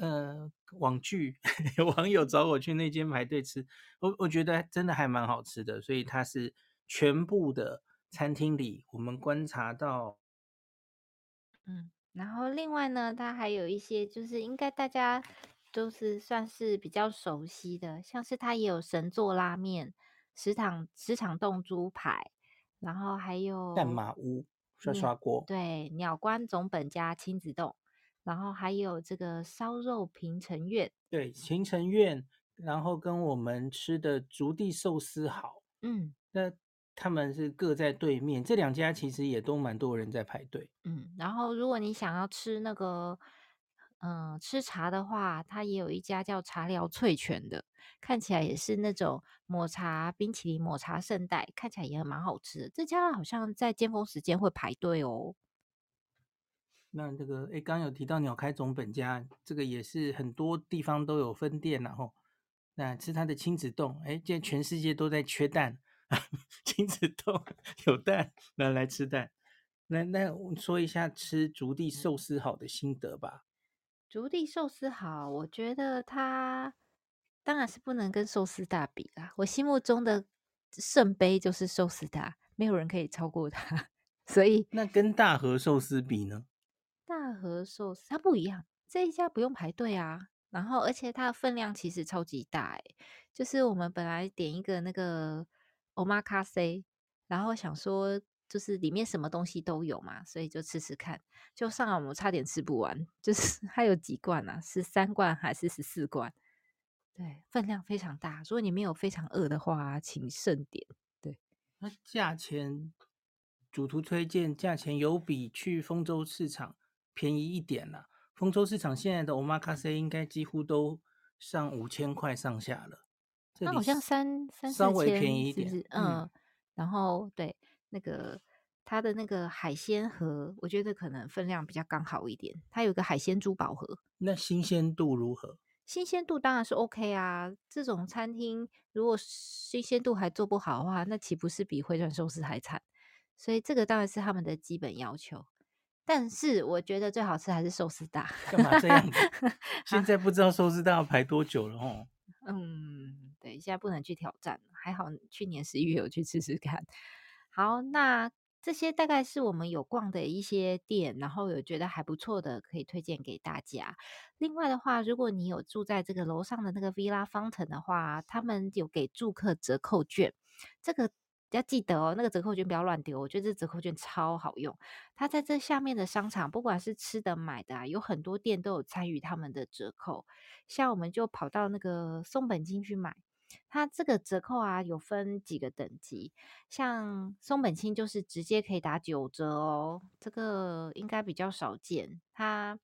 呃，网剧有 (laughs) 网友找我去那间排队吃，我我觉得真的还蛮好吃的，所以它是全部的。餐厅里，我们观察到，嗯，然后另外呢，它还有一些就是应该大家都是算是比较熟悉的，像是它也有神作拉面、石场石场冻猪排，然后还有蛋马屋刷刷锅，对，鸟关总本家亲子洞，然后还有这个烧肉平城苑，对，平城苑然后跟我们吃的竹地寿司好，嗯，那他们是各在对面，这两家其实也都蛮多人在排队。嗯，然后如果你想要吃那个，嗯，吃茶的话，它也有一家叫茶寮翠泉的，看起来也是那种抹茶冰淇淋、抹茶圣代，看起来也蛮好吃的。这家好像在尖峰时间会排队哦。那这个，哎，刚有提到鸟开总本家，这个也是很多地方都有分店，然后那吃它的亲子冻，哎，现在全世界都在缺蛋，(laughs) 亲子冻有蛋，那来吃蛋。那那说一下吃竹地寿司好的心得吧。筑地寿司好，我觉得它当然是不能跟寿司大比啦。我心目中的圣杯就是寿司大，没有人可以超过它。(laughs) 所以那跟大和寿司比呢？大和寿司它不一样，这一家不用排队啊，然后而且它的分量其实超级大哎，就是我们本来点一个那个 omakase，然后想说就是里面什么东西都有嘛，所以就吃吃看，就上来我们差点吃不完，就是 (laughs) 它有几罐啊，十三罐还是十四罐？对，分量非常大，如果你没有非常饿的话，请慎点。对，那价钱主图推荐，价钱有比去丰州市场便宜一点了，丰州市场现在的 omakase 应该几乎都上五千块上下了，那好像三三稍微便宜一点，是是嗯，嗯，然后对那个它的那个海鲜盒，我觉得可能分量比较刚好一点，它有个海鲜珠宝盒，那新鲜度如何？新鲜度当然是 OK 啊，这种餐厅如果新鲜度还做不好的话，那岂不是比回转寿司还惨？所以这个当然是他们的基本要求。但是我觉得最好吃还是寿司大。干嘛这样子？(laughs) 现在不知道寿司大要排多久了哦。嗯，对，现在不能去挑战。还好去年十一月有去吃吃看。好，那这些大概是我们有逛的一些店，然后有觉得还不错的，可以推荐给大家。另外的话，如果你有住在这个楼上的那个 Villa 方城的话，他们有给住客折扣券。这个。要记得哦，那个折扣券不要乱丢。我觉得这折扣券超好用。它在这下面的商场，不管是吃的买的啊，有很多店都有参与他们的折扣。像我们就跑到那个松本清去买，它这个折扣啊有分几个等级。像松本清就是直接可以打九折哦，这个应该比较少见。它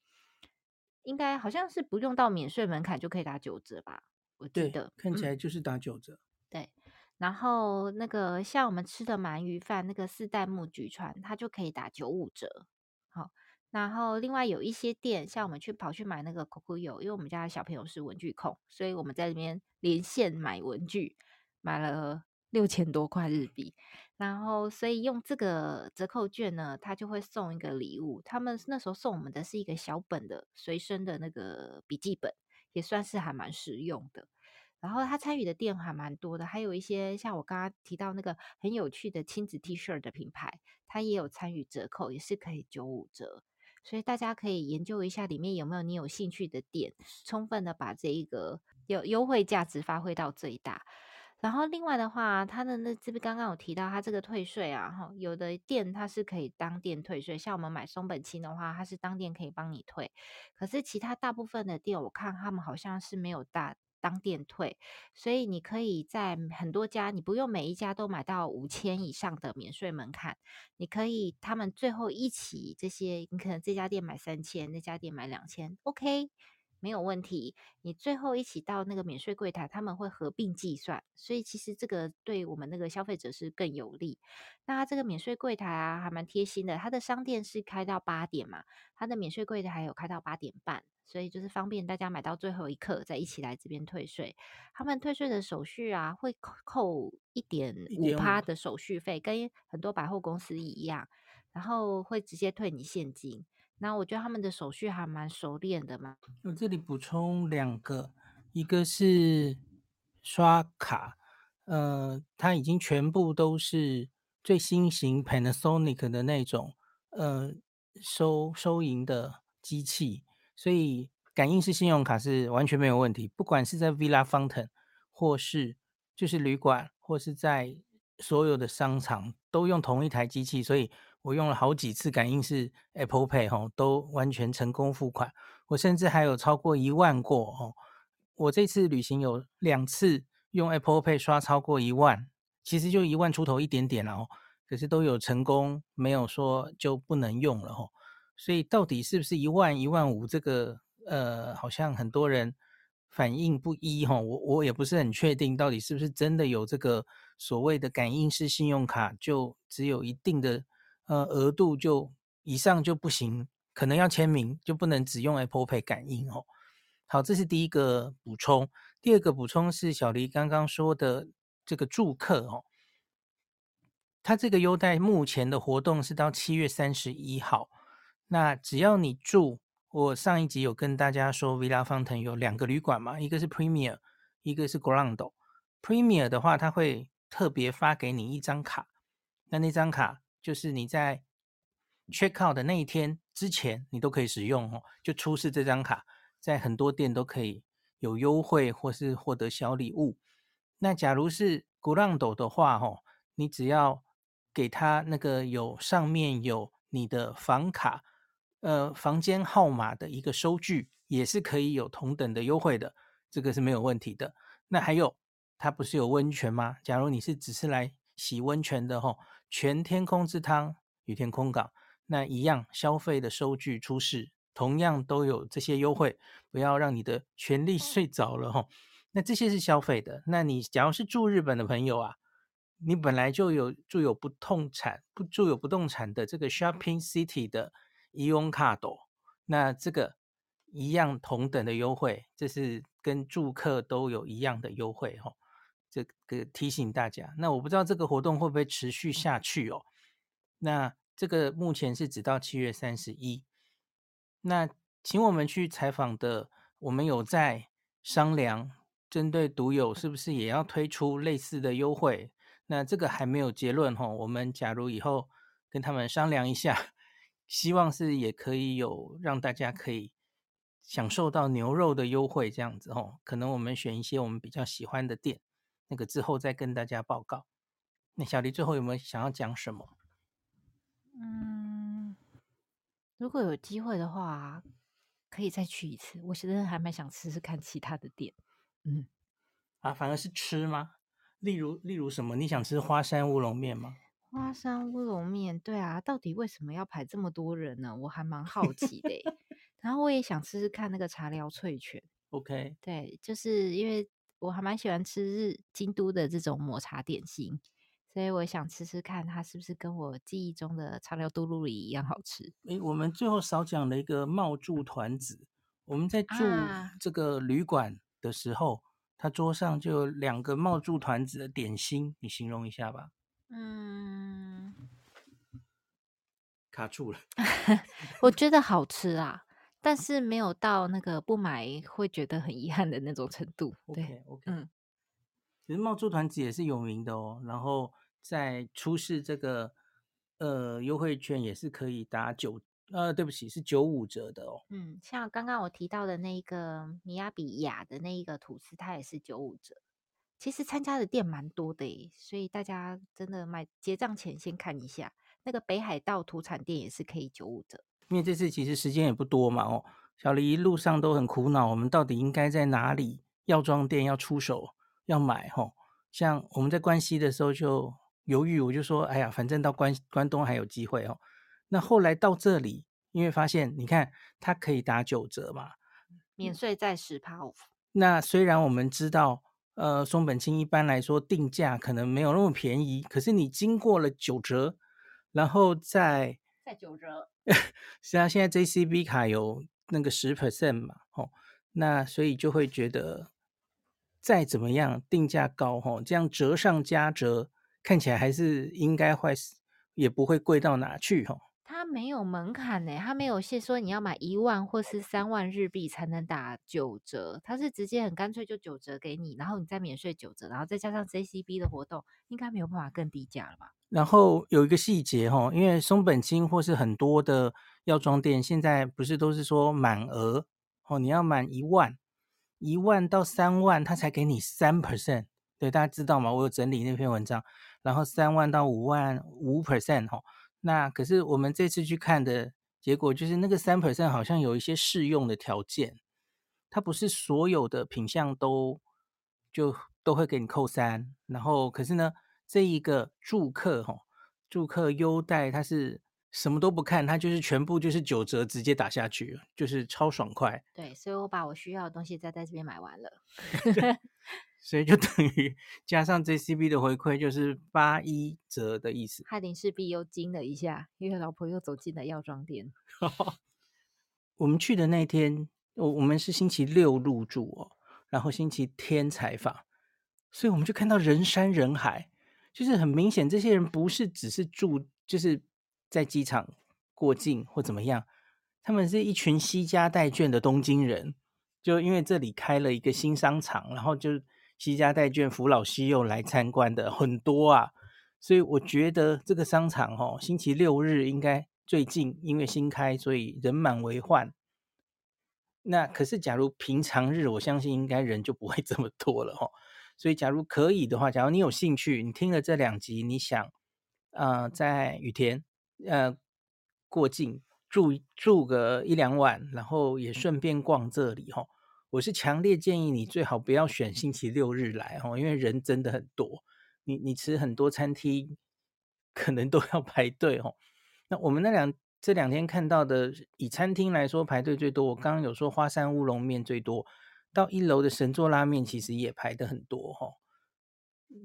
应该好像是不用到免税门槛就可以打九折吧？我记得看起来就是打九折。嗯，对。然后那个像我们吃的鳗鱼饭，那个四代目菊川，它就可以打九五折。好，然后另外有一些店，像我们去跑去买那个 COCO 油因为我们家的小朋友是文具控，所以我们在里面连线买文具，买了六千多块日币。然后所以用这个折扣券呢，他就会送一个礼物。他们那时候送我们的是一个小本的随身的那个笔记本，也算是还蛮实用的。然后他参与的店还蛮多的，还有一些像我刚刚提到那个很有趣的亲子 T 恤的品牌，他也有参与折扣，也是可以九五折。所以大家可以研究一下里面有没有你有兴趣的店，充分的把这一个有优惠价值发挥到最大。然后另外的话，它的那这边刚刚有提到它这个退税啊，哈，有的店它是可以当店退税，像我们买松本清的话，它是当店可以帮你退。可是其他大部分的店，我看他们好像是没有大。当店退，所以你可以在很多家，你不用每一家都买到五千以上的免税门槛，你可以他们最后一起这些，你可能这家店买三千，那家店买两千，OK。没有问题，你最后一起到那个免税柜台，他们会合并计算，所以其实这个对我们那个消费者是更有利。那它这个免税柜台啊，还蛮贴心的，它的商店是开到八点嘛，它的免税柜台还有开到八点半，所以就是方便大家买到最后一刻再一起来这边退税。他们退税的手续啊，会扣一点五趴的手续费，跟很多百货公司一样，然后会直接退你现金。那我觉得他们的手续还蛮熟练的嘛。我这里补充两个，一个是刷卡，呃，它已经全部都是最新型 Panasonic 的那种，呃，收收银的机器，所以感应式信用卡是完全没有问题。不管是在 Villa Fountain，或是就是旅馆，或是在所有的商场，都用同一台机器，所以。我用了好几次感应式 Apple Pay 哈都完全成功付款。我甚至还有超过一万过哦我这次旅行有两次用 Apple Pay 刷超过一万，其实就一万出头一点点了哦，可是都有成功，没有说就不能用了哦。所以到底是不是一万一万五这个呃，好像很多人反应不一哈，我我也不是很确定到底是不是真的有这个所谓的感应式信用卡就只有一定的呃额度就以上就不行，可能要签名就不能只用 Apple Pay 感应哦。好，这是第一个补充。第二个补充是小黎刚刚说的这个住客哦，他这个优待目前的活动是到七月三十一号。那只要你住，我上一集有跟大家说，Villa Fountain 有两个旅馆嘛，一个是 Premier，一个是 Grande。Premier 的话，他会特别发给你一张卡，那那张卡就是你在 check out 的那一天之前，你都可以使用哦，就出示这张卡。在很多店都可以有优惠，或是获得小礼物。那假如是 Grand 的话，哦，你只要给他那个有上面有你的房卡，呃，房间号码的一个收据，也是可以有同等的优惠的，这个是没有问题的。那还有，它不是有温泉吗？假如你是只是来洗温泉的，吼，全天空之汤与天空港，那一样消费的收据出示。同样都有这些优惠，不要让你的权利睡着了吼。那这些是消费的。那你假如是住日本的朋友啊，你本来就有住有不动产不住有不动产的这个 Shopping City 的 AEON Card，那这个一样同等的优惠，这是跟住客都有一样的优惠哈。这个提醒大家。那我不知道这个活动会不会持续下去哦。那这个目前是直到七月三十一。那请我们去采访的，我们有在商量，针对独有是不是也要推出类似的优惠？那这个还没有结论哈。我们假如以后跟他们商量一下，希望是也可以有让大家可以享受到牛肉的优惠这样子哦。可能我们选一些我们比较喜欢的店，那个之后再跟大家报告。那小黎最后有没有想要讲什么？嗯。如果有机会的话，可以再去一次。我现在还蛮想试试看其他的店。嗯，啊，反而是吃吗？例如，例如什么？你想吃花山乌龙面吗？花山乌龙面，对啊，到底为什么要排这么多人呢？我还蛮好奇的。然后我也想试试看那个茶寮脆卷。OK，对，就是因为我还蛮喜欢吃日京都的这种抹茶点心。所以我想吃吃看，它是不是跟我记忆中的茶寮都路里一样好吃？诶，我们最后少讲了一个冒住团子。我们在住这个旅馆的时候，他、啊、桌上就有两个冒住团子的点心，你形容一下吧。嗯，卡住了。(laughs) 我觉得好吃啊，但是没有到那个不买会觉得很遗憾的那种程度。对，OK OK，嗯，其实冒住团子也是有名的哦，然后。在出示这个呃优惠券也是可以打九呃，对不起是九五折的哦。嗯，像刚刚我提到的那一个米亚比亚的那一个吐司，它也是九五折。其实参加的店蛮多的诶，所以大家真的买结账前先看一下，那个北海道土产店也是可以九五折。因为这次其实时间也不多嘛哦，小黎一路上都很苦恼，我们到底应该在哪里药妆店要出手要买吼？像我们在关西的时候就。犹豫，我就说，哎呀，反正到关关东还有机会哦。那后来到这里，因为发现，你看它可以打九折嘛，免税在十趴。那虽然我们知道，呃，松本清一般来说定价可能没有那么便宜，可是你经过了九折，然后再再九折，是啊，现在 JCB 卡有那个十 percent 嘛，哦，那所以就会觉得再怎么样定价高，吼，这样折上加折。看起来还是应该会，也不会贵到哪去哈。它没有门槛呢，它没有限说你要买一万或是三万日币才能打九折，它是直接很干脆就九折给你，然后你再免税九折，然后再加上 JCB 的活动，应该没有办法更低价了吧？然后有一个细节哈，因为松本清或是很多的药妆店现在不是都是说满额哦，你要满一万，一万到三万，他才给你三 percent。对，大家知道吗？我有整理那篇文章。然后三万到五万五 percent 哈，那可是我们这次去看的结果就是那个三 percent 好像有一些适用的条件，它不是所有的品项都就都会给你扣三，然后可是呢，这一个住客哈，住客优待它是什么都不看，它就是全部就是九折直接打下去，就是超爽快。对，所以我把我需要的东西再在这边买完了，(laughs) 所以就等于加上 JCB 的回馈就是八一折的意思。害林氏璧又惊了一下，因为老婆又走进了药妆店。(laughs) 我们去的那天，我我们是星期六入住哦，然后星期天采访，所以我们就看到人山人海，就是很明显，这些人不是只是住，就是在机场过境或怎么样，他们是一群惜家带眷的东京人，就因为这里开了一个新商场，然后就携家带眷、扶老携幼来参观的很多啊，所以我觉得这个商场哦，星期六日应该。最近因为新开，所以人满为患。那可是，假如平常日，我相信应该人就不会这么多了哦。所以，假如可以的话，假如你有兴趣，你听了这两集，你想，呃，在雨田，呃，过境住住个一两晚，然后也顺便逛这里哈。我是强烈建议你最好不要选星期六日来哦，因为人真的很多。你你吃很多餐厅，可能都要排队哦。那我们那两这两天看到的，以餐厅来说排队最多。我刚刚有说花山乌龙面最多，到一楼的神作拉面其实也排得很多哈。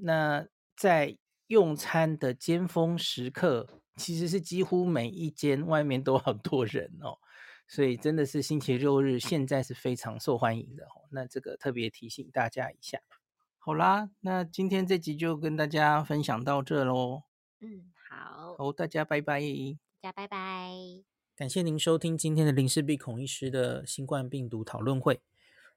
那在用餐的尖峰时刻，其实是几乎每一间外面都好多人哦，所以真的是星期六日现在是非常受欢迎的哦。那这个特别提醒大家一下。好啦，那今天这集就跟大家分享到这喽。嗯。好，好，大家拜拜。大家拜拜。感谢您收听今天的林氏璧孔医师的新冠病毒讨论会。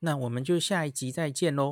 那我们就下一集再见喽。